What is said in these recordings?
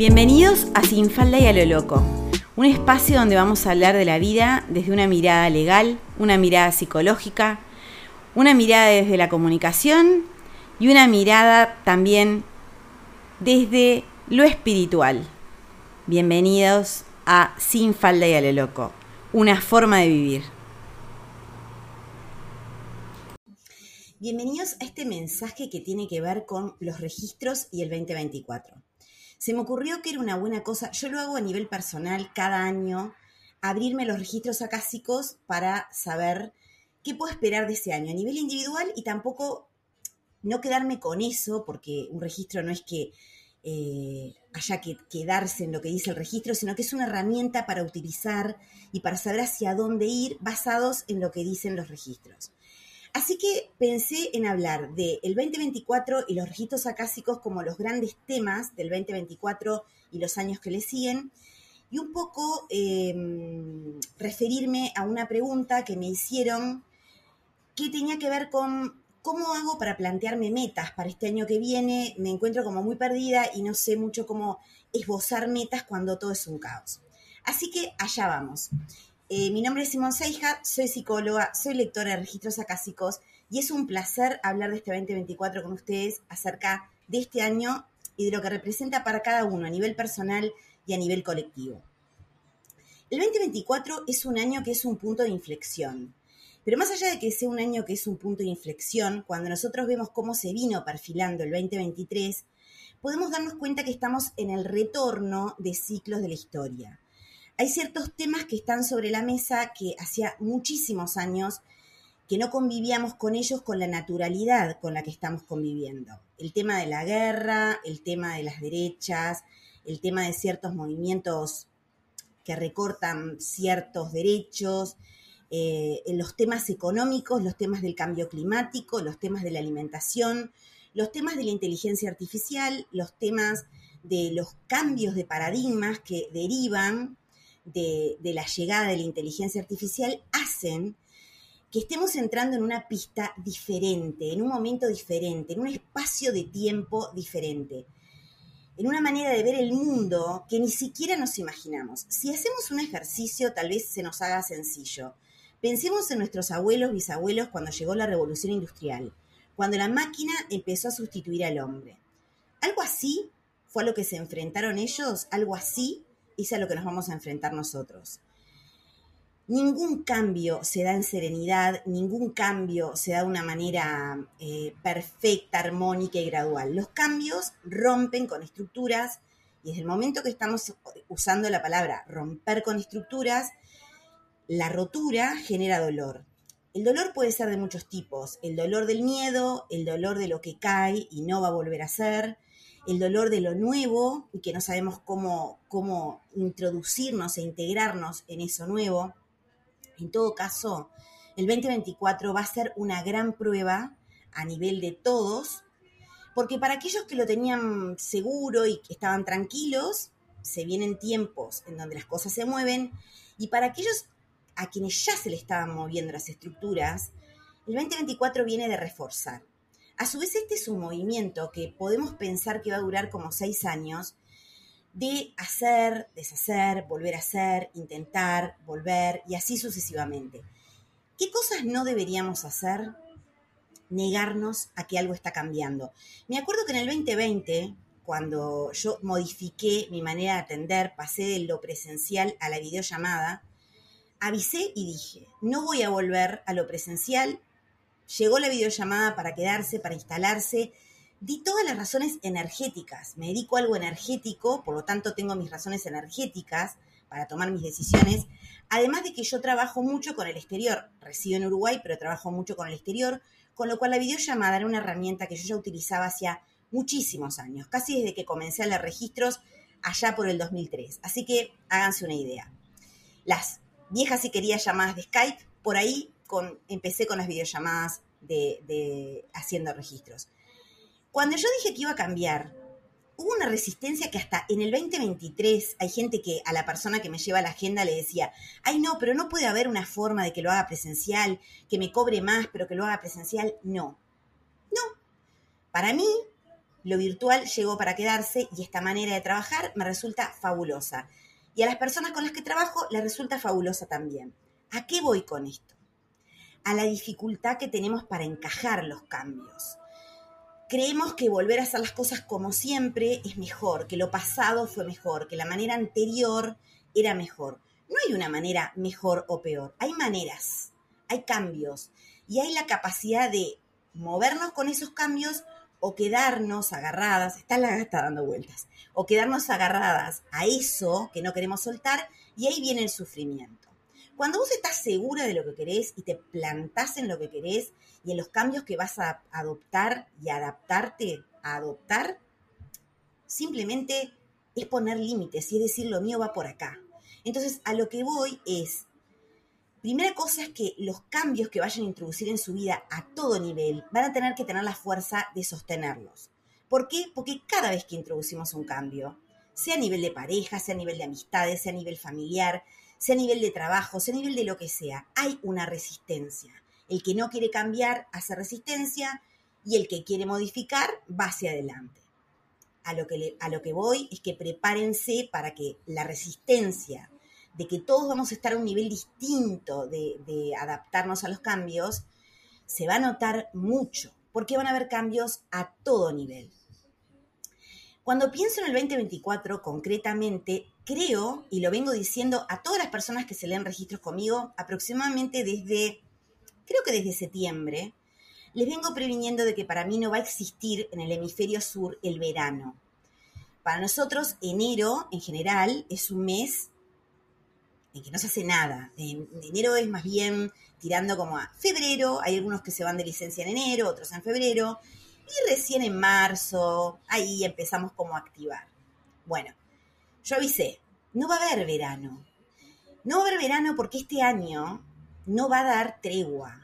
Bienvenidos a Sin Falda y a lo Loco, un espacio donde vamos a hablar de la vida desde una mirada legal, una mirada psicológica, una mirada desde la comunicación y una mirada también desde lo espiritual. Bienvenidos a Sin Falda y a lo Loco, una forma de vivir. Bienvenidos a este mensaje que tiene que ver con los registros y el 2024 se me ocurrió que era una buena cosa, yo lo hago a nivel personal cada año, abrirme los registros acásicos para saber qué puedo esperar de ese año a nivel individual y tampoco no quedarme con eso, porque un registro no es que eh, haya que quedarse en lo que dice el registro, sino que es una herramienta para utilizar y para saber hacia dónde ir basados en lo que dicen los registros. Así que pensé en hablar del 2024 y los registros acásicos como los grandes temas del 2024 y los años que le siguen, y un poco em, referirme a una pregunta que me hicieron que tenía que ver con cómo hago para plantearme metas para este año que viene. Me encuentro como muy perdida y no sé mucho cómo esbozar metas cuando todo es un caos. Así que allá vamos. Eh, mi nombre es Simón Seija, soy psicóloga, soy lectora de registros acásicos y es un placer hablar de este 2024 con ustedes acerca de este año y de lo que representa para cada uno a nivel personal y a nivel colectivo. El 2024 es un año que es un punto de inflexión. Pero más allá de que sea un año que es un punto de inflexión, cuando nosotros vemos cómo se vino perfilando el 2023, podemos darnos cuenta que estamos en el retorno de ciclos de la historia hay ciertos temas que están sobre la mesa que hacía muchísimos años que no convivíamos con ellos con la naturalidad con la que estamos conviviendo. El tema de la guerra, el tema de las derechas, el tema de ciertos movimientos que recortan ciertos derechos, eh, los temas económicos, los temas del cambio climático, los temas de la alimentación, los temas de la inteligencia artificial, los temas de los cambios de paradigmas que derivan de, la llegada de la inteligencia artificial hacen que estemos entrando en una pista diferente, en un momento diferente, en un espacio de tiempo diferente, en una manera de ver el mundo que ni siquiera nos imaginamos. Si hacemos un ejercicio, tal vez se nos haga sencillo. Pensemos en nuestros abuelos, bisabuelos, cuando llegó la revolución industrial, cuando la máquina empezó a sustituir al hombre. Algo así fue a lo que se enfrentaron ellos, algo así es a lo que nos vamos a enfrentar nosotros. Ningún cambio se da en serenidad, ningún cambio se da de una manera eh, perfecta, armónica y gradual. Los cambios rompen con estructuras y desde el momento que estamos usando la palabra romper con estructuras, la rotura genera dolor. El dolor puede ser de muchos tipos, el dolor del miedo, el dolor de lo que cae y no va a volver a ser, el dolor de lo nuevo y que no sabemos cómo, cómo introducirnos e integrarnos en eso nuevo. En todo caso, el 2024 va a ser una gran prueba a nivel de todos, porque para aquellos que lo tenían seguro y que estaban tranquilos, se vienen tiempos en donde las cosas se mueven, y para aquellos a quienes ya se le estaban moviendo las estructuras, el 2024 viene de reforzar. A su vez, este es un movimiento que podemos pensar que va a durar como seis años, de hacer, deshacer, volver a hacer, intentar, volver y así sucesivamente. ¿Qué cosas no deberíamos hacer? Negarnos a que algo está cambiando. Me acuerdo que en el 2020, cuando yo modifiqué mi manera de atender, pasé de lo presencial a la videollamada, avisé y dije, no voy a volver a lo presencial llegó la videollamada para quedarse, para instalarse. Di todas las razones energéticas. Me dedico a algo energético, por lo tanto tengo mis razones energéticas para tomar mis decisiones. Además de que yo trabajo mucho con el exterior. Resido en Uruguay, pero trabajo mucho con el exterior, con lo cual la videollamada era una herramienta que yo ya utilizaba hacía muchísimos años, casi desde que comencé a leer registros allá por el 2003. Así que háganse una idea. Las viejas y queridas llamadas de Skype, por ahí empecé con las videollamadas de, haciendo registros. Cuando yo dije que iba a cambiar, hubo una resistencia que hasta en el 2023 hay gente que a la persona que me lleva la agenda le decía, ay no, pero no puede haber una forma de que lo haga presencial, que me cobre más, pero que lo haga presencial. No, no. Para mí, lo virtual llegó para quedarse y esta manera de trabajar me resulta fabulosa. Y a las personas con las que trabajo les resulta fabulosa también. ¿A qué voy con esto? A la dificultad que tenemos para encajar los cambios. Creemos que volver a hacer las cosas como siempre es mejor, que lo pasado fue mejor, que la manera anterior era mejor. No hay una manera mejor o peor, hay maneras, hay cambios y hay la capacidad de movernos con esos cambios o quedarnos agarradas, está la está dando vueltas, o quedarnos agarradas a eso que no queremos soltar y ahí viene el sufrimiento. Cuando vos estás segura de lo que querés y te plantás en lo que querés y en los cambios que vas a adoptar y adaptarte a adoptar, simplemente es poner límites y es decir, lo mío va por acá. Entonces, a lo que voy es, Primera cosa es que los cambios que vayan a introducir en su vida a todo nivel van a tener que tener la fuerza de sostenerlos. ¿Por qué? Porque cada vez que introducimos un cambio, sea a nivel de pareja, sea a nivel de amistades, sea a nivel familiar, sea a nivel de trabajo, sea a nivel de lo que sea, hay una resistencia. El que no quiere cambiar hace resistencia y el que quiere modificar va hacia adelante. A lo que, a lo que voy es que prepárense para que la resistencia de que todos vamos a estar a un nivel distinto de, adaptarnos a los cambios, se va a notar mucho, porque van a haber cambios a todo nivel. Cuando pienso en el 2024 concretamente, creo, y lo vengo diciendo a todas las personas que se leen registros conmigo, aproximadamente desde, creo que desde septiembre, les vengo previniendo de que para mí no va a existir en el hemisferio sur el verano. Para nosotros, enero en general es un mes en que no se hace nada. En enero es más bien tirando como a febrero, hay algunos que se van de licencia en enero, otros en febrero, y recién en marzo, ahí empezamos como a activar. Bueno, yo avisé, no va a haber verano. No va a haber verano porque este año no va a dar tregua.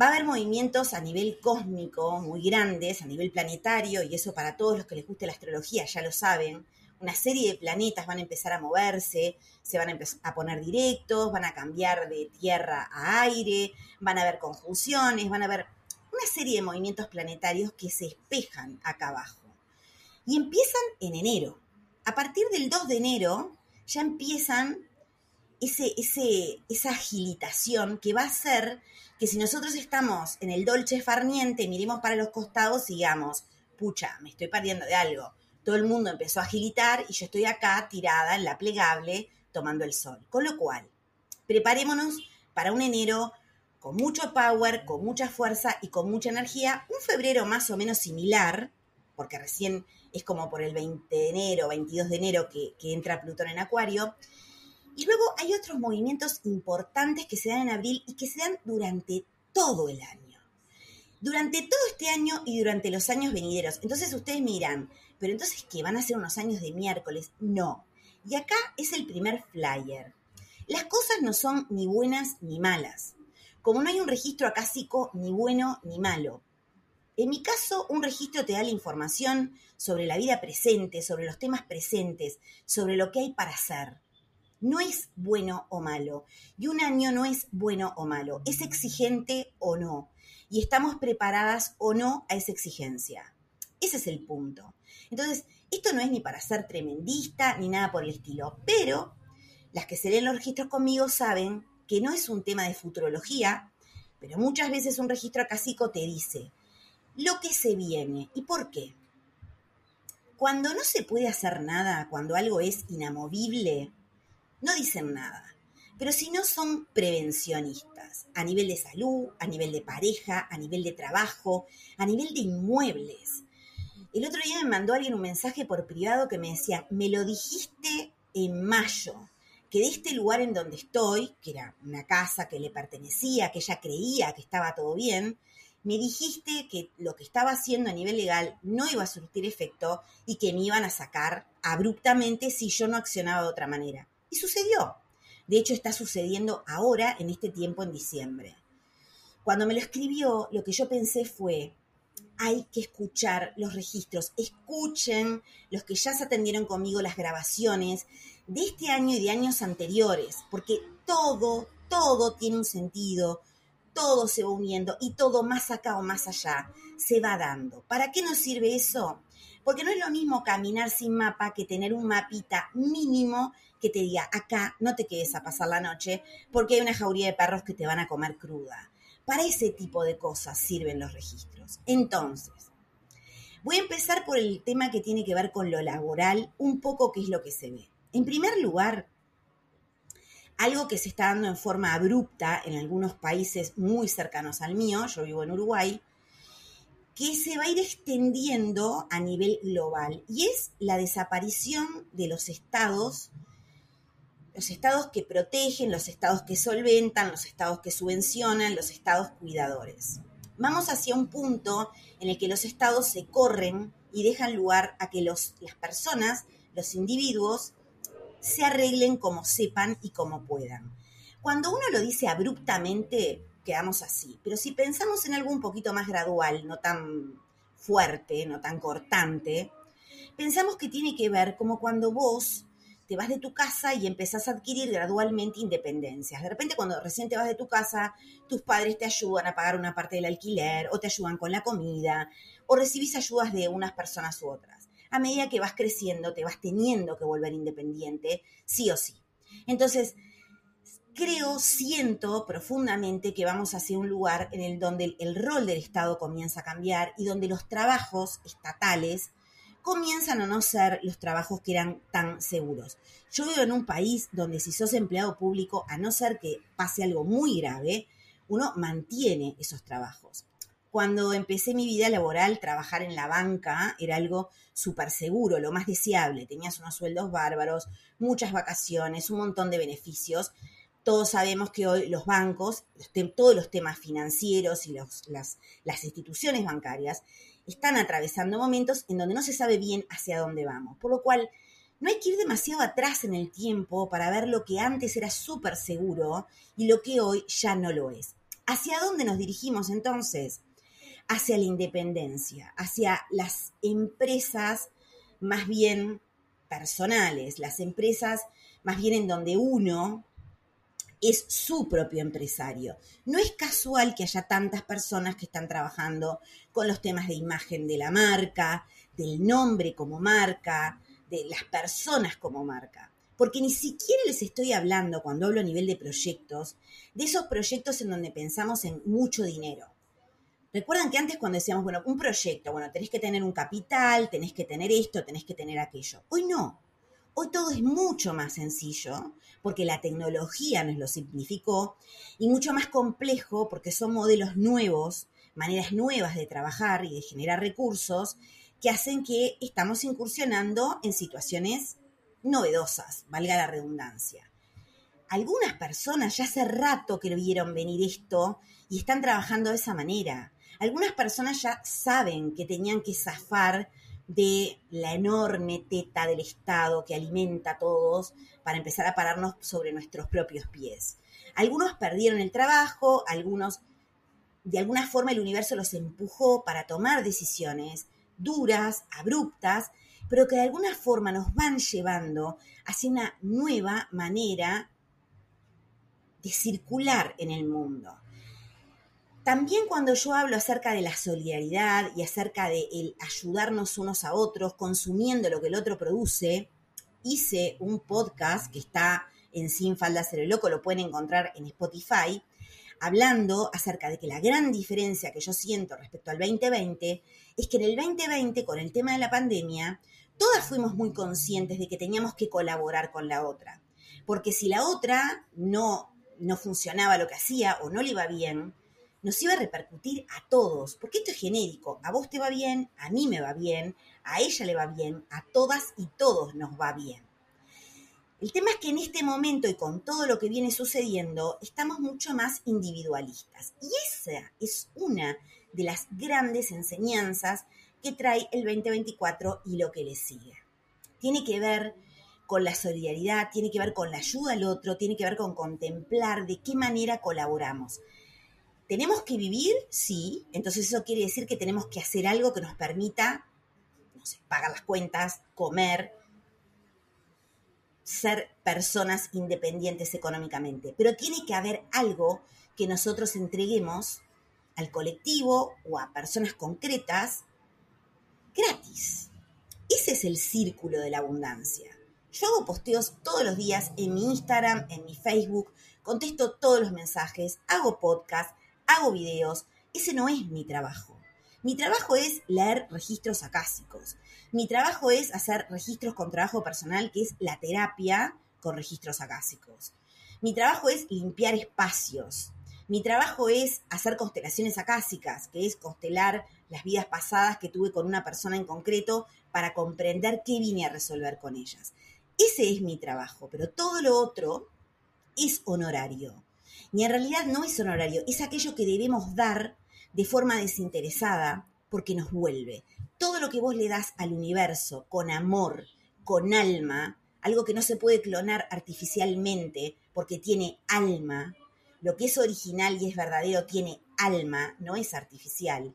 Va a haber movimientos a nivel cósmico muy grandes, a nivel planetario, y eso para todos los que les guste la astrología ya lo saben una serie de planetas van a empezar a moverse, se van a, a poner directos, van a cambiar de tierra a aire, van a haber conjunciones, van a haber una serie de movimientos planetarios que se espejan acá abajo. Y empiezan en enero. A partir del 2 de enero ya empiezan ese, esa agilitación que va a hacer que si nosotros estamos en el dolce farniente, miremos para los costados y digamos, pucha, me estoy perdiendo de algo todo el mundo empezó a agilitar y yo estoy acá tirada en la plegable tomando el sol. Con lo cual, preparémonos para un enero con mucho power, con mucha fuerza y con mucha energía, un febrero más o menos similar, porque recién es como por el 20 de enero, 22 de enero que, entra Plutón en Acuario. Y luego hay otros movimientos importantes que se dan en abril y que se dan durante todo el año. Durante todo este año y durante los años venideros. Entonces ustedes miran, pero entonces, ¿qué? ¿Van a ser unos años de miércoles? No. Y acá es el primer flyer. Las cosas no son ni buenas ni malas. Como no hay un registro acásico ni bueno ni malo. En mi caso, un registro te da la información sobre la vida presente, sobre los temas presentes, sobre lo que hay para hacer. No es bueno o malo. Y un año no es bueno o malo. Es exigente o no. Y estamos preparadas o no a esa exigencia. Ese es el punto. Entonces, esto no es ni para ser tremendista ni nada por el estilo, pero las que se leen los registros conmigo saben que no es un tema de futurología, pero muchas veces un registro acásico te dice lo que se viene y por qué. Cuando no se puede hacer nada, cuando algo es inamovible, no dicen nada. Pero si no son prevencionistas, a nivel de salud, a nivel de pareja, a nivel de trabajo, a nivel de inmuebles, el otro día me mandó alguien un mensaje por privado que me decía, me lo dijiste en mayo, que de este lugar en donde estoy, que era una casa que le pertenecía, que ella creía que estaba todo bien, me dijiste que lo que estaba haciendo a nivel legal no iba a surtir efecto y que me iban a sacar abruptamente si yo no accionaba de otra manera. Y sucedió. De hecho, está sucediendo ahora, en este tiempo, en diciembre. Cuando me lo escribió, lo que yo pensé fue, hay que escuchar los registros. Escuchen los que ya se atendieron conmigo las grabaciones de este año y de años anteriores, porque todo, todo tiene un sentido, todo se va uniendo y todo más acá o más allá se va dando. ¿Para qué nos sirve eso? Porque no es lo mismo caminar sin mapa que tener un mapita mínimo que te diga, acá no te quedes a pasar la noche porque hay una jauría de perros que te van a comer cruda. Para ese tipo de cosas sirven los registros. Entonces, voy a empezar por el tema que tiene que ver con lo laboral, un poco qué es lo que se ve. En primer lugar, algo que se está dando en forma abrupta en algunos países muy cercanos al mío, yo vivo en Uruguay, que se va a ir extendiendo a nivel global y es la desaparición de los estados, los estados que protegen, los estados que solventan, los estados que subvencionan, los estados cuidadores. Vamos hacia un punto en el que los estados se corren y dejan lugar a que los, las personas, los individuos, se arreglen como sepan y como puedan. Cuando uno lo dice abruptamente, quedamos así. Pero si pensamos en algo un poquito más gradual, no tan fuerte, no tan cortante, pensamos que tiene que ver como cuando vos te vas de tu casa y empezás a adquirir gradualmente independencias. De repente cuando recién te vas de tu casa, tus padres te ayudan a pagar una parte del alquiler o te ayudan con la comida o recibís ayudas de unas personas u otras. A medida que vas creciendo, te vas teniendo que volver independiente, sí o sí. Entonces, creo, siento profundamente que vamos hacia un lugar en el donde el, rol del Estado comienza a cambiar y donde los trabajos estatales comienzan a no ser los trabajos que eran tan seguros. Yo vivo en un país donde si sos empleado público, a no ser que pase algo muy grave, uno mantiene esos trabajos. Cuando empecé mi vida laboral, trabajar en la banca era algo súper seguro, lo más deseable. Tenías unos sueldos bárbaros, muchas vacaciones, un montón de beneficios todos sabemos que hoy los bancos, todos los temas financieros y las, las instituciones bancarias están atravesando momentos en donde no se sabe bien hacia dónde vamos. Por lo cual, no hay que ir demasiado atrás en el tiempo para ver lo que antes era súper seguro y lo que hoy ya no lo es. ¿Hacia dónde nos dirigimos entonces? Hacia la independencia, hacia las empresas más bien personales, las empresas más bien en donde uno es su propio empresario. No es casual que haya tantas personas que están trabajando con los temas de imagen de la marca, del nombre como marca, de las personas como marca. Porque ni siquiera les estoy hablando, cuando hablo a nivel de proyectos, de esos proyectos en donde pensamos en mucho dinero. Recuerdan que antes cuando decíamos, bueno, un proyecto, bueno, tenés que tener un capital, tenés que tener esto, tenés que tener aquello. Hoy no. Hoy todo es mucho más sencillo porque la tecnología nos lo simplificó y mucho más complejo porque son modelos nuevos, maneras nuevas de trabajar y de generar recursos que hacen que estamos incursionando en situaciones novedosas, valga la redundancia. Algunas personas ya hace rato que vieron venir esto y están trabajando de esa manera. Algunas personas ya saben que tenían que zafar de la enorme teta del Estado que alimenta a todos para empezar a pararnos sobre nuestros propios pies. Algunos perdieron el trabajo, algunos, de alguna forma el universo los empujó para tomar decisiones duras, abruptas, pero que de alguna forma nos van llevando hacia una nueva manera de circular en el mundo. También cuando yo hablo acerca de la solidaridad y acerca de el ayudarnos unos a otros consumiendo lo que el otro produce, hice un podcast que está en Sin Falda Cero Loco, lo pueden encontrar en Spotify, hablando acerca de que la gran diferencia que yo siento respecto al 2020 es que en el 2020, con el tema de la pandemia, todas fuimos muy conscientes de que teníamos que colaborar con la otra. Porque si la otra no, no funcionaba lo que hacía o no le iba bien, nos iba a repercutir a todos, porque esto es genérico, a vos te va bien, a mí me va bien, a ella le va bien, a todas y todos nos va bien. El tema es que en este momento y con todo lo que viene sucediendo, estamos mucho más individualistas. Y esa es una de las grandes enseñanzas que trae el 2024 y lo que le sigue. Tiene que ver con la solidaridad, tiene que ver con la ayuda al otro, tiene que ver con contemplar de qué manera colaboramos. ¿Tenemos que vivir? Sí. Entonces eso quiere decir que tenemos que hacer algo que nos permita, no sé, pagar las cuentas, comer, ser personas independientes económicamente. Pero tiene que haber algo que nosotros entreguemos al colectivo o a personas concretas gratis. Ese es el círculo de la abundancia. Yo hago posteos todos los días en mi Instagram, en mi Facebook, contesto todos los mensajes, hago podcast, hago videos. Ese no es mi trabajo. Mi trabajo es leer registros acásicos. Mi trabajo es hacer registros con trabajo personal, que es la terapia con registros acásicos. Mi trabajo es limpiar espacios. Mi trabajo es hacer constelaciones acásicas, que es constelar las vidas pasadas que tuve con una persona en concreto para comprender qué vine a resolver con ellas. Ese es mi trabajo, pero todo lo otro es honorario. Y en realidad no es honorario, es aquello que debemos dar de forma desinteresada porque nos vuelve. Todo lo que vos le das al universo con amor, con alma, algo que no se puede clonar artificialmente porque tiene alma, lo que es original y es verdadero tiene alma, no es artificial.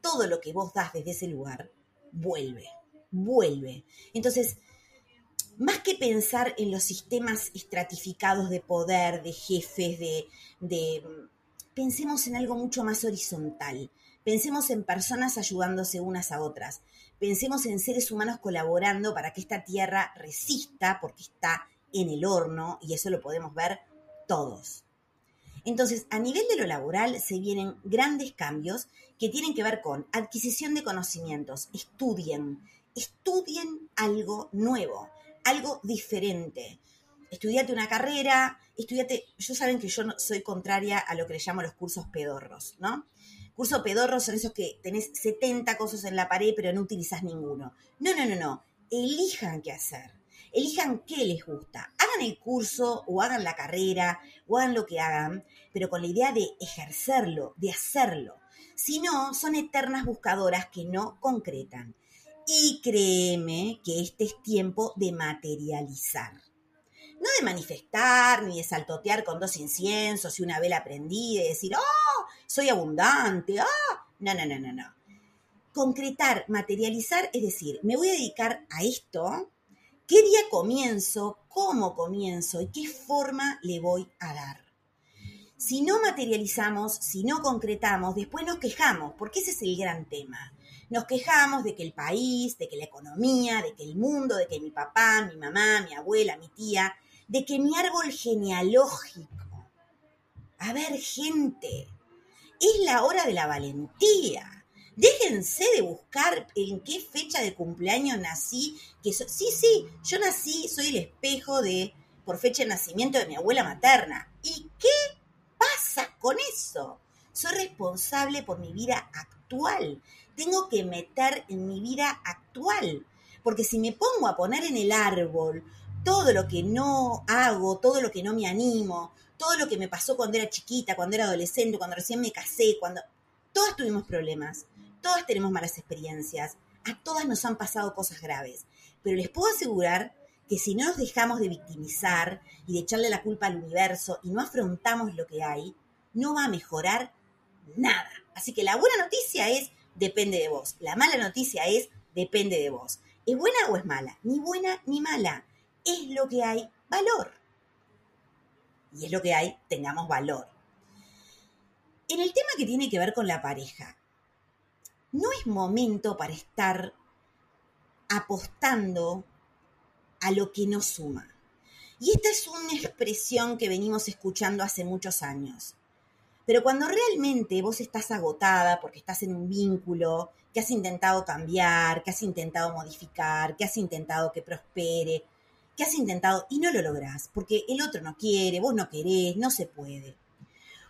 Todo lo que vos das desde ese lugar vuelve, vuelve. Entonces, más que pensar en los sistemas estratificados de poder, de jefes, de, de pensemos en algo mucho más horizontal. Pensemos en personas ayudándose unas a otras. Pensemos en seres humanos colaborando para que esta tierra resista porque está en el horno y eso lo podemos ver todos. Entonces, a nivel de lo laboral se vienen grandes cambios que tienen que ver con adquisición de conocimientos. Estudien, estudien algo nuevo, algo diferente estudiate una carrera, estudiate, yo saben que yo no, soy contraria a lo que le llamo los cursos pedorros, ¿no? Cursos pedorros son esos que tenés 70 cosas en la pared pero no utilizás ninguno. No, no, no, no. Elijan qué hacer. Elijan qué les gusta. Hagan el curso o hagan la carrera o hagan lo que hagan, pero con la idea de ejercerlo, de hacerlo. Si no, son eternas buscadoras que no concretan. Y créeme que este es tiempo de materializar no de manifestar ni de saltotear con dos inciensos y una vela prendida y decir, oh, soy abundante, ah, no, no, no, no, no. Concretar, materializar, es decir, me voy a dedicar a esto, qué día comienzo, cómo comienzo y qué forma le voy a dar. Si no materializamos, si no concretamos, después nos quejamos, porque ese es el gran tema. Nos quejamos de que el país, de que la economía, de que el mundo, de que mi papá, mi mamá, mi abuela, mi tía, de que mi árbol genealógico, a ver gente, es la hora de la valentía. Déjense de buscar en qué fecha de cumpleaños nací. Que sí, sí, yo nací, soy el espejo de, por fecha de nacimiento de mi abuela materna. ¿Y qué pasa con eso? Soy responsable por mi vida actual. Tengo que meter en mi vida actual. Porque si me pongo a poner en el árbol todo lo que no hago, todo lo que no me animo, todo lo que me pasó cuando era chiquita, cuando era adolescente, cuando recién me casé, cuando... Todas tuvimos problemas, todas tenemos malas experiencias, a todas nos han pasado cosas graves, pero les puedo asegurar que si no nos dejamos de victimizar y de echarle la culpa al universo y no afrontamos lo que hay, no va a mejorar nada. Así que la buena noticia es, depende de vos. La mala noticia es, depende de vos. ¿Es buena o es mala? Ni buena ni mala es lo que hay valor. Y es lo que hay, tengamos valor. En el tema que tiene que ver con la pareja, no es momento para estar apostando a lo que no suma. Y esta es una expresión que venimos escuchando hace muchos años. Pero cuando realmente vos estás agotada porque estás en un vínculo, que has intentado cambiar, que has intentado modificar, que has intentado que prospere, que has intentado y no lo lográs, porque el otro no quiere, vos no querés, no se puede.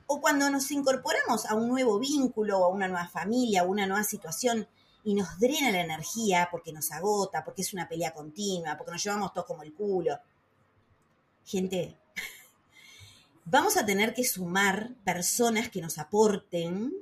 O cuando nos incorporamos a un nuevo vínculo, a una nueva familia, o una nueva situación, y nos drena la energía porque nos agota, porque es una pelea continua, porque nos llevamos todos como el culo. Gente, vamos a tener que sumar personas que nos aporten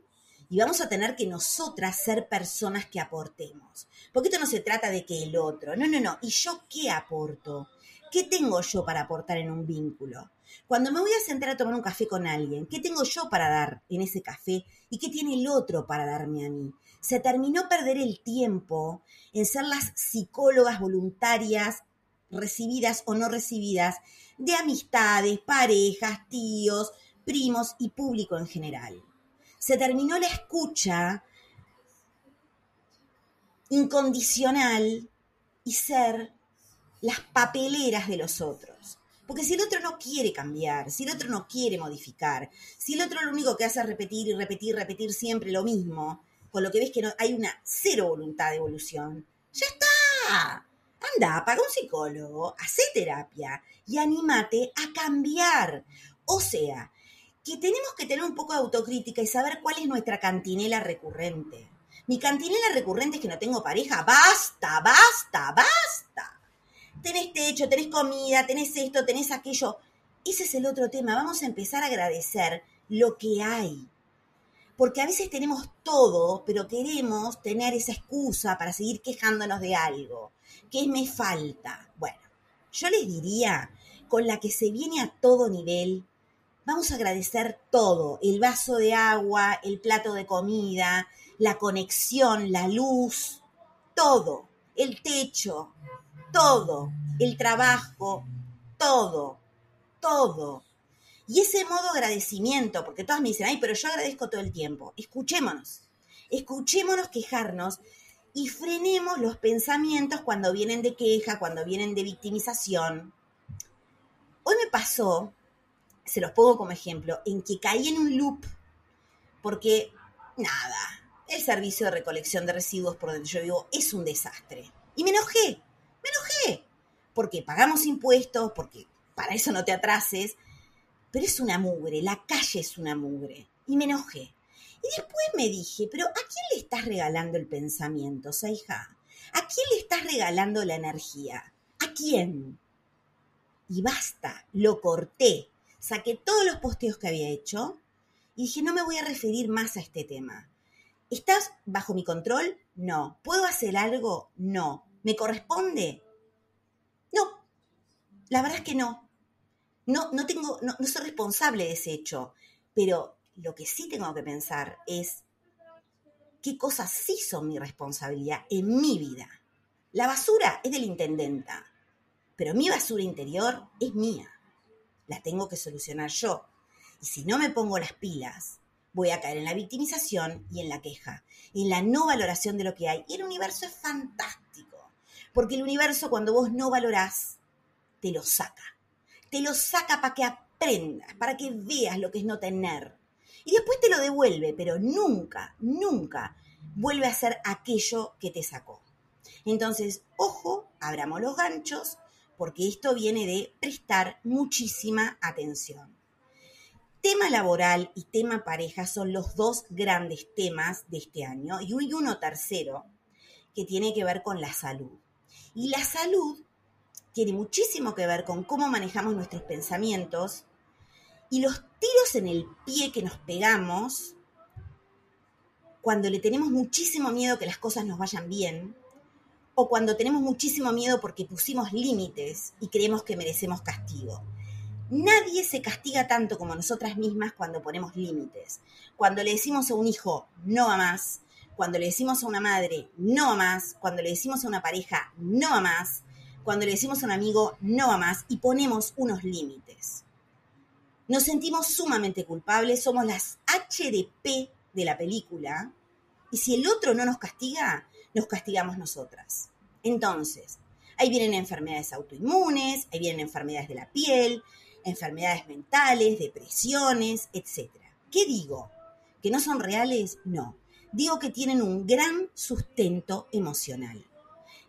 y vamos a tener que nosotras ser personas que aportemos. Porque esto no se trata de que el otro, no, no, no. ¿Y yo qué aporto? ¿Qué tengo yo para aportar en un vínculo? Cuando me voy a sentar a tomar un café con alguien, ¿qué tengo yo para dar en ese café y qué tiene el otro para darme a mí? Se terminó perder el tiempo en ser las psicólogas voluntarias, recibidas o no recibidas, de amistades, parejas, tíos, primos y público en general. Se terminó la escucha incondicional y ser las papeleras de los otros. Porque si el otro no quiere cambiar, si el otro no quiere modificar, si el otro lo único que hace es repetir y repetir, repetir siempre lo mismo, con lo que ves que no, hay una cero voluntad de evolución, ya está. Anda, paga un psicólogo, hace terapia y anímate a cambiar. O sea, que tenemos que tener un poco de autocrítica y saber cuál es nuestra cantinela recurrente. Mi cantinela recurrente es que no tengo pareja. Basta, basta, basta. Tenés techo, tenés comida, tenés esto, tenés aquello. Ese es el otro tema. Vamos a empezar a agradecer lo que hay. Porque a veces tenemos todo, pero queremos tener esa excusa para seguir quejándonos de algo. ¿Qué me falta? Bueno, yo les diría, con la que se viene a todo nivel, vamos a agradecer todo, el vaso de agua, el plato de comida, la conexión, la luz, todo, el techo, todo, el trabajo, todo, todo. Y ese modo agradecimiento, porque todas me dicen, ay, pero yo agradezco todo el tiempo. Escuchémonos, escuchémonos quejarnos y frenemos los pensamientos cuando vienen de queja, cuando vienen de victimización. Hoy me pasó, se los pongo como ejemplo, en que caí en un loop porque, nada, el servicio de recolección de residuos por donde yo vivo es un desastre. Y me enojé, me enojé, porque pagamos impuestos, porque para eso no te atrases, pero es una mugre, la calle es una mugre. Y me enojé. Y después me dije, pero ¿a quién le estás regalando el pensamiento, hija? ¿A quién le estás regalando la energía? ¿A quién? Y basta, lo corté. Saqué todos los posteos que había hecho y dije, no me voy a referir más a este tema. ¿Estás bajo mi control? No. ¿Puedo hacer algo? No. ¿Me corresponde? No. La verdad es que no. No, no tengo, no, no soy responsable de ese hecho. Pero lo que sí tengo que pensar es qué cosas sí son mi responsabilidad en mi vida. La basura es de la intendenta, pero mi basura interior es mía. La tengo que solucionar yo. Y si no me pongo las pilas, voy a caer en la victimización y en la queja, en la no valoración de lo que hay. Y el universo es fantástico, porque el universo cuando vos no valorás, te lo saca. Te lo saca para que aprendas, para que veas lo que es no tener. Y después te lo devuelve, pero nunca, nunca vuelve a ser aquello que te sacó. Entonces, ojo, abramos los ganchos, porque esto viene de prestar muchísima atención. Tema laboral y tema pareja son los dos grandes temas de este año y uno tercero que tiene que ver con la salud. Y la salud tiene muchísimo que ver con cómo manejamos nuestros pensamientos y los tiros en el pie que nos pegamos cuando le tenemos muchísimo miedo que las cosas nos vayan bien o cuando tenemos muchísimo miedo porque pusimos límites y creemos que merecemos castigo. Nadie se castiga tanto como nosotras mismas cuando ponemos límites. Cuando le decimos a un hijo, no a más. Cuando le decimos a una madre, no a más. Cuando le decimos a una pareja, no a más. Cuando le decimos a un amigo, no a más. Y ponemos unos límites. Nos sentimos sumamente culpables. Somos las HDP de la película. Y si el otro no nos castiga, nos castigamos nosotras. Entonces, ahí vienen enfermedades autoinmunes, ahí vienen enfermedades de la piel, enfermedades mentales, depresiones, etc. ¿Qué digo? ¿Que no son reales? No. Digo que tienen un gran sustento emocional.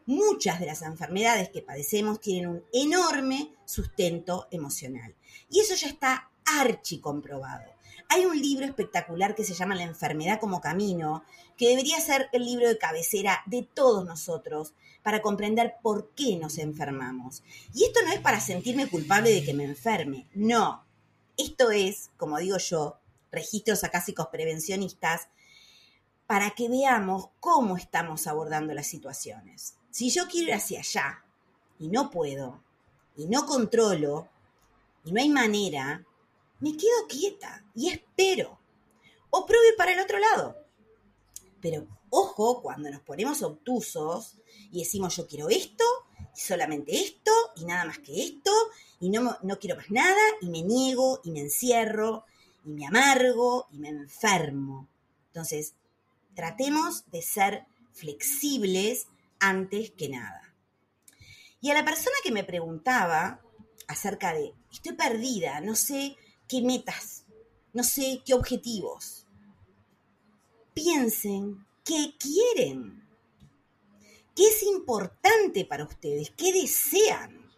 Muchas de las enfermedades que padecemos tienen un enorme sustento emocional. Y eso ya está archi comprobado. Hay un libro espectacular que se llama La enfermedad como camino, que debería ser el libro de cabecera de todos nosotros, para comprender por qué nos enfermamos. Y esto no es para sentirme culpable de que me enferme, no. Esto es, como digo yo, registros acásicos prevencionistas, para que veamos cómo estamos abordando las situaciones. Si yo quiero ir hacia allá y no puedo, y no controlo, y no hay manera, me quedo quieta y espero. O pruebo ir para el otro lado. Pero ojo, cuando nos ponemos obtusos y decimos yo quiero esto, y solamente esto, y nada más que esto, y no, no quiero más nada, y me niego, y me encierro, y me amargo y me enfermo. Entonces, tratemos de ser flexibles antes que nada. Y a la persona que me preguntaba acerca de, estoy perdida, no sé qué metas, no sé qué objetivos. Piensen qué quieren, qué es importante para ustedes, qué desean.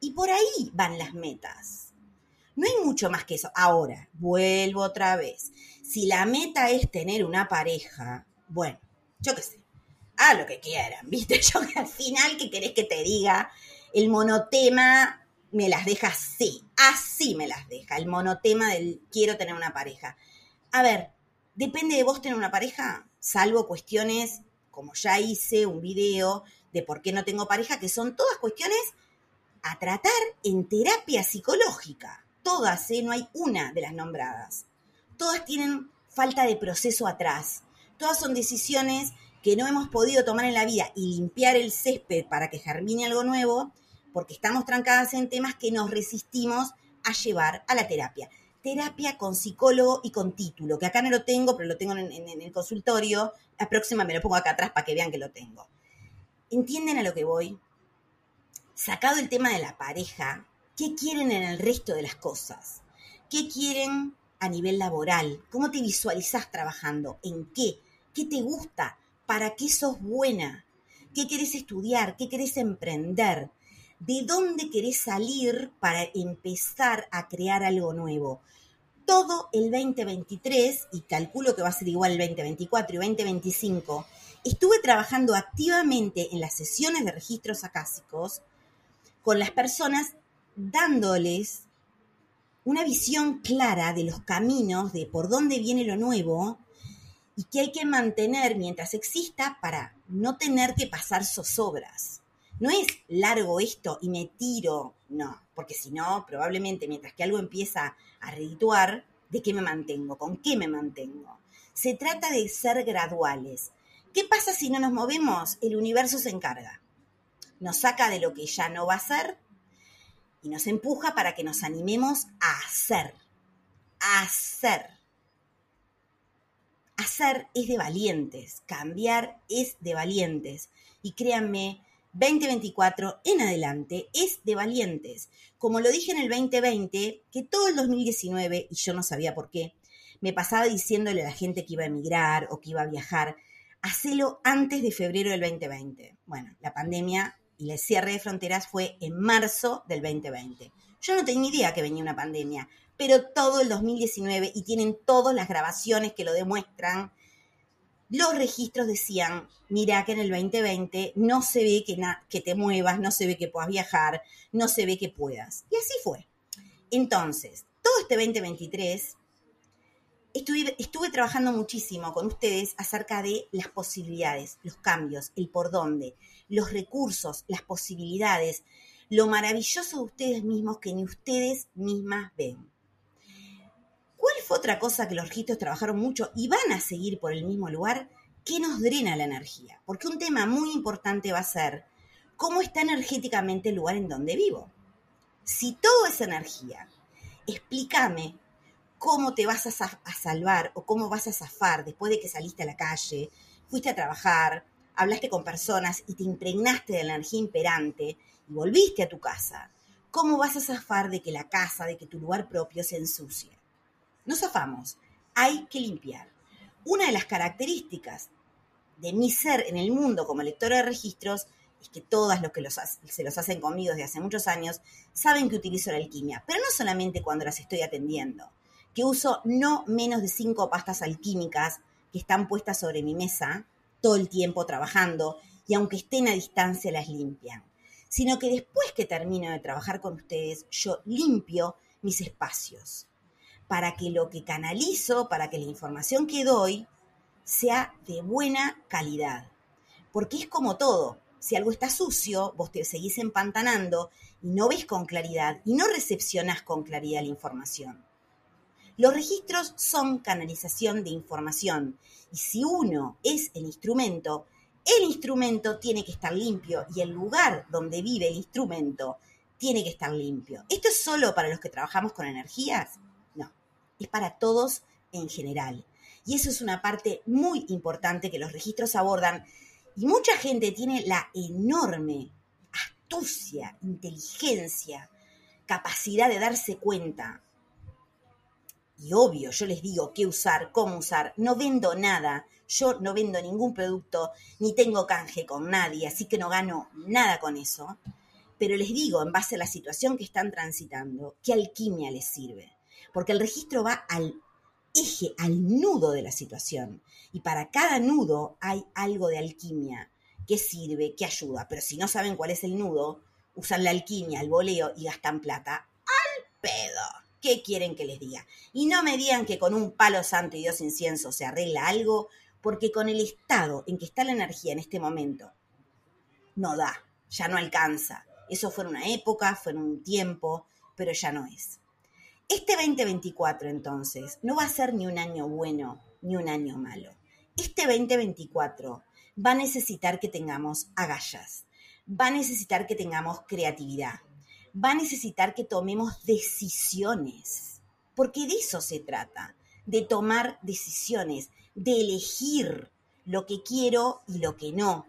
Y por ahí van las metas. No hay mucho más que eso. Ahora, vuelvo otra vez. Si la meta es tener una pareja, bueno, yo qué sé, a lo que quieran, ¿viste? Yo al final, ¿qué querés que te diga? El monotema me las deja así, así me las deja, el monotema del quiero tener una pareja. A ver, depende de vos tener una pareja, salvo cuestiones, como ya hice un video de por qué no tengo pareja, que son todas cuestiones a tratar en terapia psicológica. Todas, ¿eh? no hay una de las nombradas. Todas tienen falta de proceso atrás. Todas son decisiones que no hemos podido tomar en la vida y limpiar el césped para que germine algo nuevo, porque estamos trancadas en temas que nos resistimos a llevar a la terapia. Terapia con psicólogo y con título, que acá no lo tengo, pero lo tengo en, el consultorio. La próxima me lo pongo acá atrás para que vean que lo tengo. ¿Entienden a lo que voy? Sacado el tema de la pareja, ¿qué quieren en el resto de las cosas? ¿Qué quieren a nivel laboral? ¿Cómo te visualizás trabajando? ¿En qué? ¿Qué te gusta? Para qué sos buena, qué querés estudiar, qué querés emprender, de dónde querés salir para empezar a crear algo nuevo. Todo el 2023, y calculo que va a ser igual el 2024 y 2025, estuve trabajando activamente en las sesiones de registros acásicos con las personas dándoles una visión clara de los caminos, de por dónde viene lo nuevo y que hay que mantener mientras exista para no tener que pasar zozobras. No es largo esto y me tiro, no, porque si no, probablemente mientras que algo empieza a redituar, ¿de qué me mantengo? ¿Con qué me mantengo? Se trata de ser graduales. ¿Qué pasa si no nos movemos? El universo se encarga. Nos saca de lo que ya no va a ser y nos empuja para que nos animemos a hacer. A hacer Hacer es de valientes, cambiar es de valientes. Y créanme, 2024 en adelante es de valientes. Como lo dije en el 2020, que todo el 2019, y yo no sabía por qué, me pasaba diciéndole a la gente que iba a emigrar o que iba a viajar, hacelo antes de febrero del 2020. Bueno, la pandemia y el cierre de fronteras fue en marzo del 2020. Yo no tenía idea que venía una pandemia, pero todo el 2019 y tienen todas las grabaciones que lo demuestran. Los registros decían, mira que en el 2020 no se ve que, que te muevas, no se ve que puedas viajar, no se ve que puedas. Y así fue. Entonces, todo este 2023 estuve, estuve trabajando muchísimo con ustedes acerca de las posibilidades, los cambios, el por dónde, los recursos, las posibilidades, lo maravilloso de ustedes mismos que ni ustedes mismas ven. ¿Cuál fue otra cosa que los registros trabajaron mucho y van a seguir por el mismo lugar? ¿Qué nos drena la energía? Porque un tema muy importante va a ser cómo está energéticamente el lugar en donde vivo. Si todo es energía, explícame cómo te vas a, a, salvar o cómo vas a zafar después de que saliste a la calle, fuiste a trabajar, hablaste con personas y te impregnaste de la energía imperante y volviste a tu casa. ¿Cómo vas a zafar de que la casa, de que tu lugar propio se ensucie? no zafamos, hay que limpiar. Una de las características de mi ser en el mundo como lectora de registros es que todas los que se los hacen conmigo desde hace muchos años saben que utilizo la alquimia, pero no solamente cuando las estoy atendiendo, que uso no menos de cinco pastas alquímicas que están puestas sobre mi mesa todo el tiempo trabajando y aunque estén a distancia las limpian, sino que después que termino de trabajar con ustedes, yo limpio mis espacios para que lo que canalizo, para que la información que doy sea de buena calidad. Porque es como todo, si algo está sucio, vos te seguís empantanando y no ves con claridad y no recepcionás con claridad la información. Los registros son canalización de información y si uno es el instrumento, el instrumento tiene que estar limpio y el lugar donde vive el instrumento tiene que estar limpio. ¿Esto es solo para los que trabajamos con energías? es para todos en general. Y eso es una parte muy importante que los registros abordan. Y mucha gente tiene la enorme astucia, inteligencia, capacidad de darse cuenta. Y obvio, yo les digo qué usar, cómo usar. No vendo nada. Yo no vendo ningún producto, ni tengo canje con nadie, así que no gano nada con eso. Pero les digo, en base a la situación que están transitando, qué alquimia les sirve. Porque el registro va al eje, al nudo de la situación. Y para cada nudo hay algo de alquimia que sirve, que ayuda. Pero si no saben cuál es el nudo, usan la alquimia, el voleo y gastan plata. ¡Al pedo! ¿Qué quieren que les diga? Y no me digan que con un palo santo y dos inciensos se arregla algo, porque con el estado en que está la energía en este momento, no da, ya no alcanza. Eso fue en una época, fue en un tiempo, pero ya no es. Este 2024 entonces no va a ser ni un año bueno ni un año malo. Este 2024 va a necesitar que tengamos agallas, va a necesitar que tengamos creatividad, va a necesitar que tomemos decisiones, porque de eso se trata, de tomar decisiones, de elegir lo que quiero y lo que no.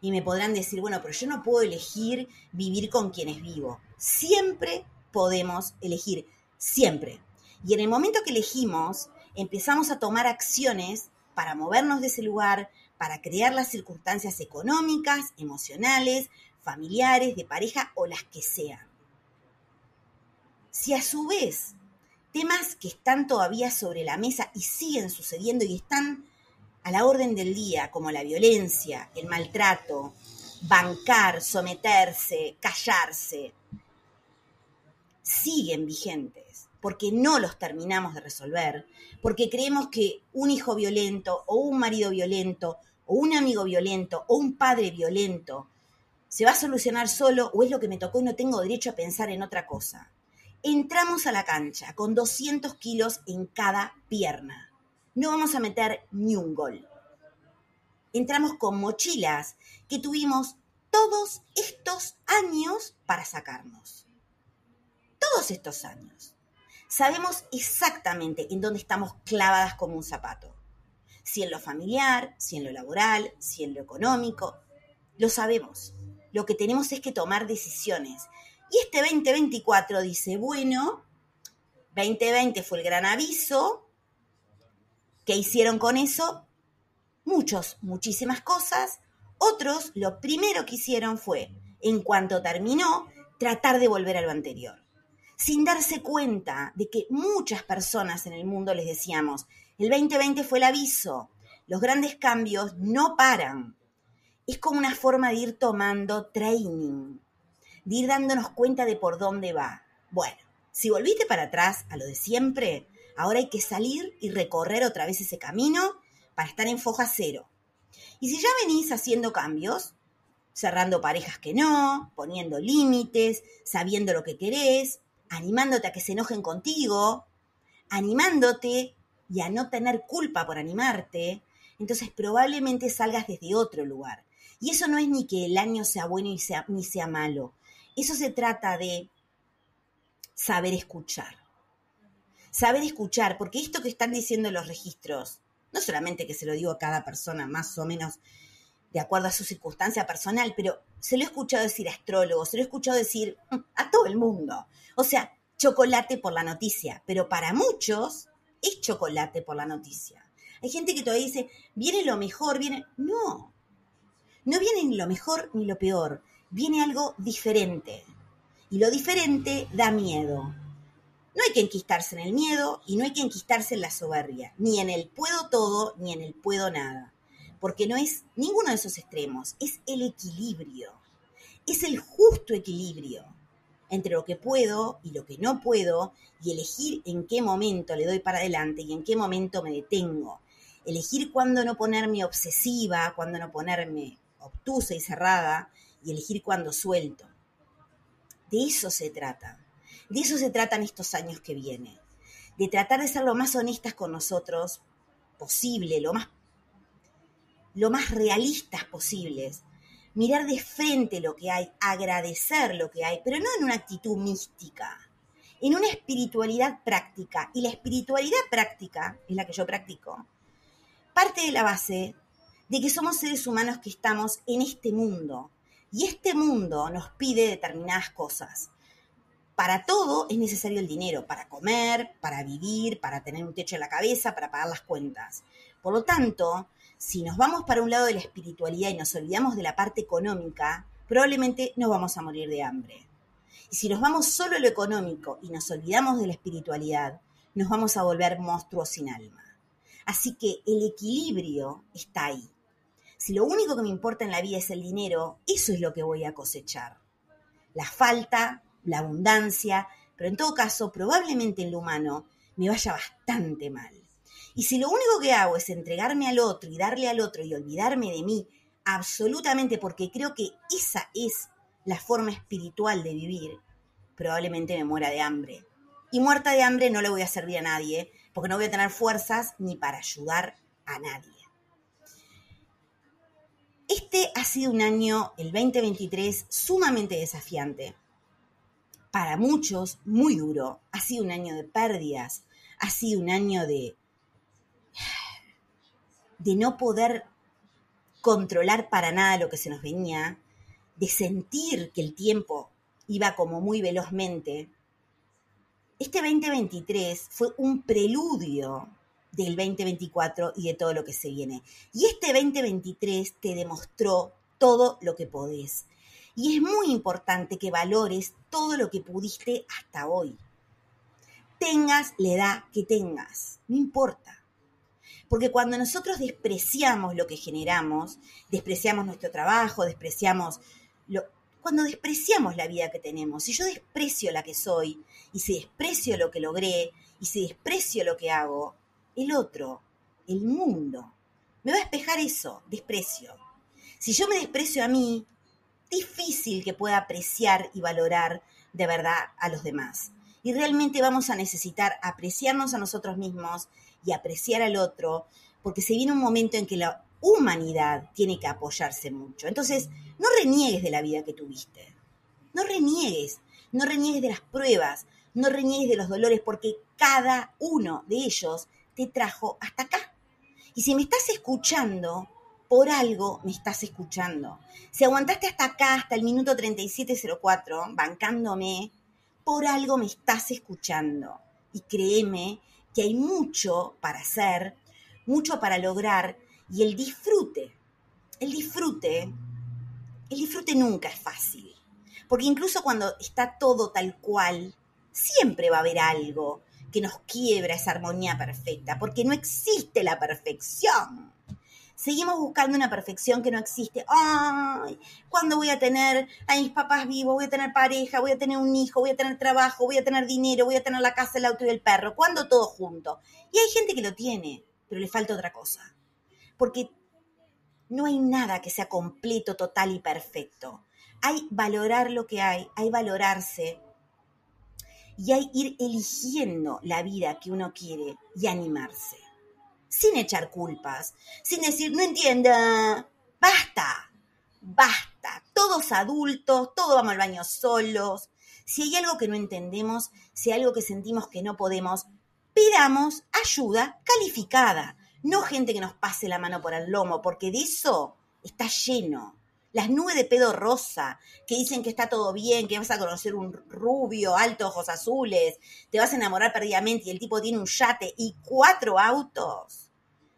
Y me podrán decir, bueno, pero yo no puedo elegir vivir con quienes vivo. Siempre podemos elegir siempre. Y en el momento que elegimos, empezamos a tomar acciones para movernos de ese lugar, para crear las circunstancias económicas, emocionales, familiares, de pareja o las que sean. Si a su vez temas que están todavía sobre la mesa y siguen sucediendo y están a la orden del día, como la violencia, el maltrato, bancar, someterse, callarse, siguen vigentes, porque no los terminamos de resolver, porque creemos que un hijo violento o un marido violento o un amigo violento o un padre violento se va a solucionar solo o es lo que me tocó y no tengo derecho a pensar en otra cosa. Entramos a la cancha con 200 kilos en cada pierna. No vamos a meter ni un gol. Entramos con mochilas que tuvimos todos estos años para sacarnos todos estos años, sabemos exactamente en dónde estamos clavadas como un zapato. Si en lo familiar, si en lo laboral, si en lo económico, lo sabemos. Lo que tenemos es que tomar decisiones. Y este 2024 dice, bueno, 2020 fue el gran aviso. ¿Qué hicieron con eso? Muchos, muchísimas cosas. Otros, lo primero que hicieron fue, en cuanto terminó, tratar de volver a lo anterior sin darse cuenta de que muchas personas en el mundo les decíamos, el 2020 fue el aviso, los grandes cambios no paran. Es como una forma de ir tomando training, de ir dándonos cuenta de por dónde va. Bueno, si volviste para atrás a lo de siempre, ahora hay que salir y recorrer otra vez ese camino para estar en foja cero. Y si ya venís haciendo cambios, cerrando parejas que no, poniendo límites, sabiendo lo que querés, animándote a que se enojen contigo, animándote y a no tener culpa por animarte, entonces probablemente salgas desde otro lugar. Y eso no es ni que el año sea bueno ni sea, ni sea malo. Eso se trata de saber escuchar. Saber escuchar, porque esto que están diciendo los registros, no solamente que se lo digo a cada persona más o menos de acuerdo a su circunstancia personal, pero se lo he escuchado decir a astrólogos, se lo he escuchado decir mm, a todo el mundo. O sea, chocolate por la noticia, pero para muchos es chocolate por la noticia. Hay gente que todavía dice, viene lo mejor, viene... No, no viene ni lo mejor ni lo peor, viene algo diferente. Y lo diferente da miedo. No hay que enquistarse en el miedo y no hay que enquistarse en la soberbia, ni en el puedo todo, ni en el puedo nada. Porque no es ninguno de esos extremos, es el equilibrio. Es el justo equilibrio entre lo que puedo y lo que no puedo y elegir en qué momento le doy para adelante y en qué momento me detengo. Elegir cuándo no ponerme obsesiva, cuándo no ponerme obtusa y cerrada y elegir cuándo suelto. De eso se trata. De eso se tratan estos años que vienen. De tratar de ser lo más honestas con nosotros posible, lo más, lo más realistas posibles, mirar de frente lo que hay, agradecer lo que hay, pero no en una actitud mística, en una espiritualidad práctica. Y la espiritualidad práctica, es la que yo practico, parte de la base de que somos seres humanos que estamos en este mundo. Y este mundo nos pide determinadas cosas. Para todo es necesario el dinero, para comer, para vivir, para tener un techo en la cabeza, para pagar las cuentas. Por lo tanto, si nos vamos para un lado de la espiritualidad y nos olvidamos de la parte económica, probablemente nos vamos a morir de hambre. Y si nos vamos solo a lo económico y nos olvidamos de la espiritualidad, nos vamos a volver monstruos sin alma. Así que el equilibrio está ahí. Si lo único que me importa en la vida es el dinero, eso es lo que voy a cosechar. La falta, la abundancia, pero en todo caso, probablemente en lo humano me vaya bastante mal. Y si lo único que hago es entregarme al otro y darle al otro y olvidarme de mí absolutamente porque creo que esa es la forma espiritual de vivir, probablemente me muera de hambre. Y muerta de hambre no le voy a servir a nadie, porque no voy a tener fuerzas ni para ayudar a nadie. Este ha sido un año, el 2023, sumamente desafiante. Para muchos, muy duro. Ha sido un año de pérdidas. Ha sido un año de, de no poder controlar para nada lo que se nos venía, de sentir que el tiempo iba como muy velozmente, este 2023 fue un preludio del 2024 y de todo lo que se viene. Y este 2023 te demostró todo lo que podés. Y es muy importante que valores todo lo que pudiste hasta hoy. Tengas la edad que tengas, no importa. Porque cuando nosotros despreciamos lo que generamos, despreciamos nuestro trabajo, despreciamos lo, cuando despreciamos la vida que tenemos, si yo desprecio la que soy, y si desprecio lo que logré, y si desprecio lo que hago, el otro, el mundo, me va a despejar eso, desprecio. Si yo me desprecio a mí, difícil que pueda apreciar y valorar de verdad a los demás. Y realmente vamos a necesitar apreciarnos a nosotros mismos y apreciar al otro, porque se viene un momento en que la humanidad tiene que apoyarse mucho. Entonces, no reniegues de la vida que tuviste. No reniegues, no reniegues de las pruebas, no reniegues de los dolores, porque cada uno de ellos te trajo hasta acá. Y si me estás escuchando, por algo me estás escuchando. Si aguantaste hasta acá, hasta el minuto 3704, bancándome, por algo me estás escuchando. Y créeme que hay mucho para hacer, mucho para lograr y el disfrute. El disfrute, el disfrute nunca es fácil. Porque incluso cuando está todo tal cual, siempre va a haber algo que nos quiebra esa armonía perfecta, porque no existe la perfección. Seguimos buscando una perfección que no existe. Ay, ¿cuándo voy a tener a mis papás vivos? Voy a tener pareja, voy a tener un hijo, voy a tener trabajo, voy a tener dinero, voy a tener la casa, el auto y el perro. ¿Cuándo todo junto? Y hay gente que lo tiene, pero le falta otra cosa. Porque no hay nada que sea completo, total y perfecto. Hay valorar lo que hay, hay valorarse y hay ir eligiendo la vida que uno quiere y animarse sin echar culpas, sin decir, no entienda, basta, basta, todos adultos, todos vamos al baño solos. Si hay algo que no entendemos, si hay algo que sentimos que no podemos, pidamos ayuda calificada, no gente que nos pase la mano por el lomo, porque de eso está lleno las nubes de pedo rosa, que dicen que está todo bien, que vas a conocer un rubio, alto, ojos azules, te vas a enamorar perdidamente y el tipo tiene un yate y cuatro autos.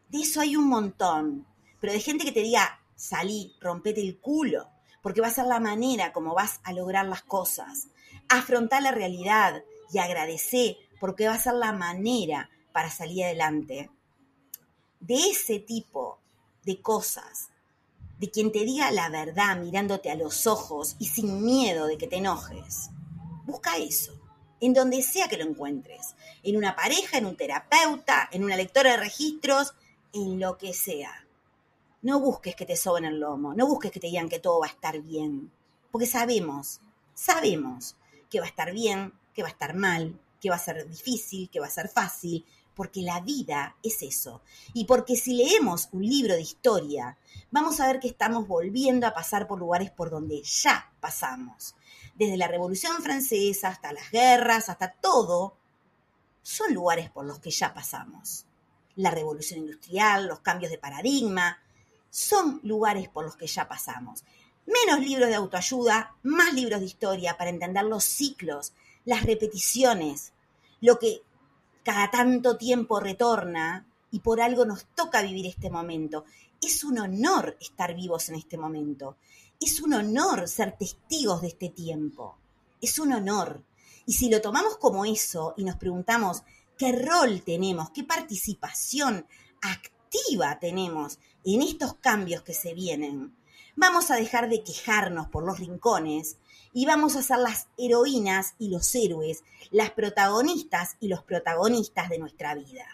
De eso hay un montón. Pero de gente que te diga, salí, rompete el culo, porque va a ser la manera como vas a lograr las cosas. Afrontar la realidad y agradecer, porque va a ser la manera para salir adelante. De ese tipo de cosas de quien te diga la verdad mirándote a los ojos y sin miedo de que te enojes. Busca eso, en donde sea que lo encuentres, en una pareja, en un terapeuta, en una lectora de registros, en lo que sea. No busques que te soben el lomo, no busques que te digan que todo va a estar bien, porque sabemos, sabemos que va a estar bien, que va a estar mal, que va a ser difícil, que va a ser fácil, porque la vida es eso. Y porque si leemos un libro de historia, vamos a ver que estamos volviendo a pasar por lugares por donde ya pasamos. Desde la Revolución Francesa hasta las guerras, hasta todo, son lugares por los que ya pasamos. La revolución industrial, los cambios de paradigma, son lugares por los que ya pasamos. Menos libros de autoayuda, más libros de historia para entender los ciclos, las repeticiones, lo que cada tanto tiempo retorna y por algo nos toca vivir este momento. Es un honor estar vivos en este momento. Es un honor ser testigos de este tiempo. Es un honor. Y si lo tomamos como eso y nos preguntamos qué rol tenemos, qué participación activa tenemos en estos cambios que se vienen, vamos a dejar de quejarnos por los rincones y vamos a ser las heroínas y los héroes, las protagonistas y los protagonistas de nuestra vida.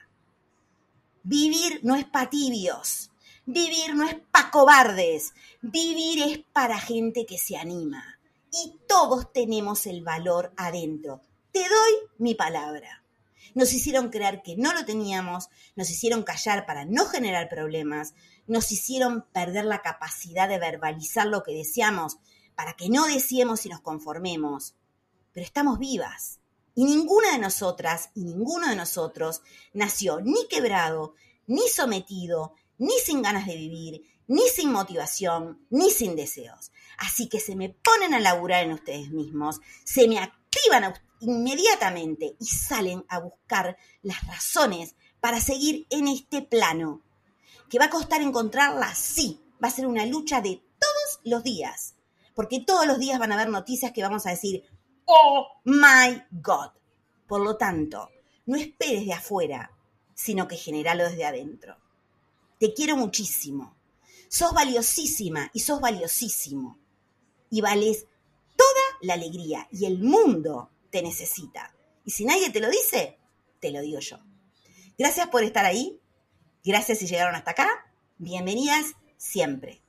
Vivir no es para tibios, vivir no es para cobardes, vivir es para gente que se anima. Y todos tenemos el valor adentro. Te doy mi palabra. Nos hicieron creer que no lo teníamos, nos hicieron callar para no generar problemas, nos hicieron perder la capacidad de verbalizar lo que deseamos para que no deseemos y nos conformemos. Pero estamos vivas. Y ninguna de nosotras y ninguno de nosotros nació ni quebrado, ni sometido, ni sin ganas de vivir, ni sin motivación, ni sin deseos. Así que se me ponen a laburar en ustedes mismos, se me activan inmediatamente y salen a buscar las razones para seguir en este plano. Que va a costar encontrarlas, sí, va a ser una lucha de todos los días porque todos los días van a haber noticias que vamos a decir, oh my God. Por lo tanto, no esperes de afuera, sino que generalo desde adentro. Te quiero muchísimo. Sos valiosísima y sos valiosísimo. Y vales toda la alegría y el mundo te necesita. Y si nadie te lo dice, te lo digo yo. Gracias por estar ahí. Gracias si llegaron hasta acá. Bienvenidas siempre.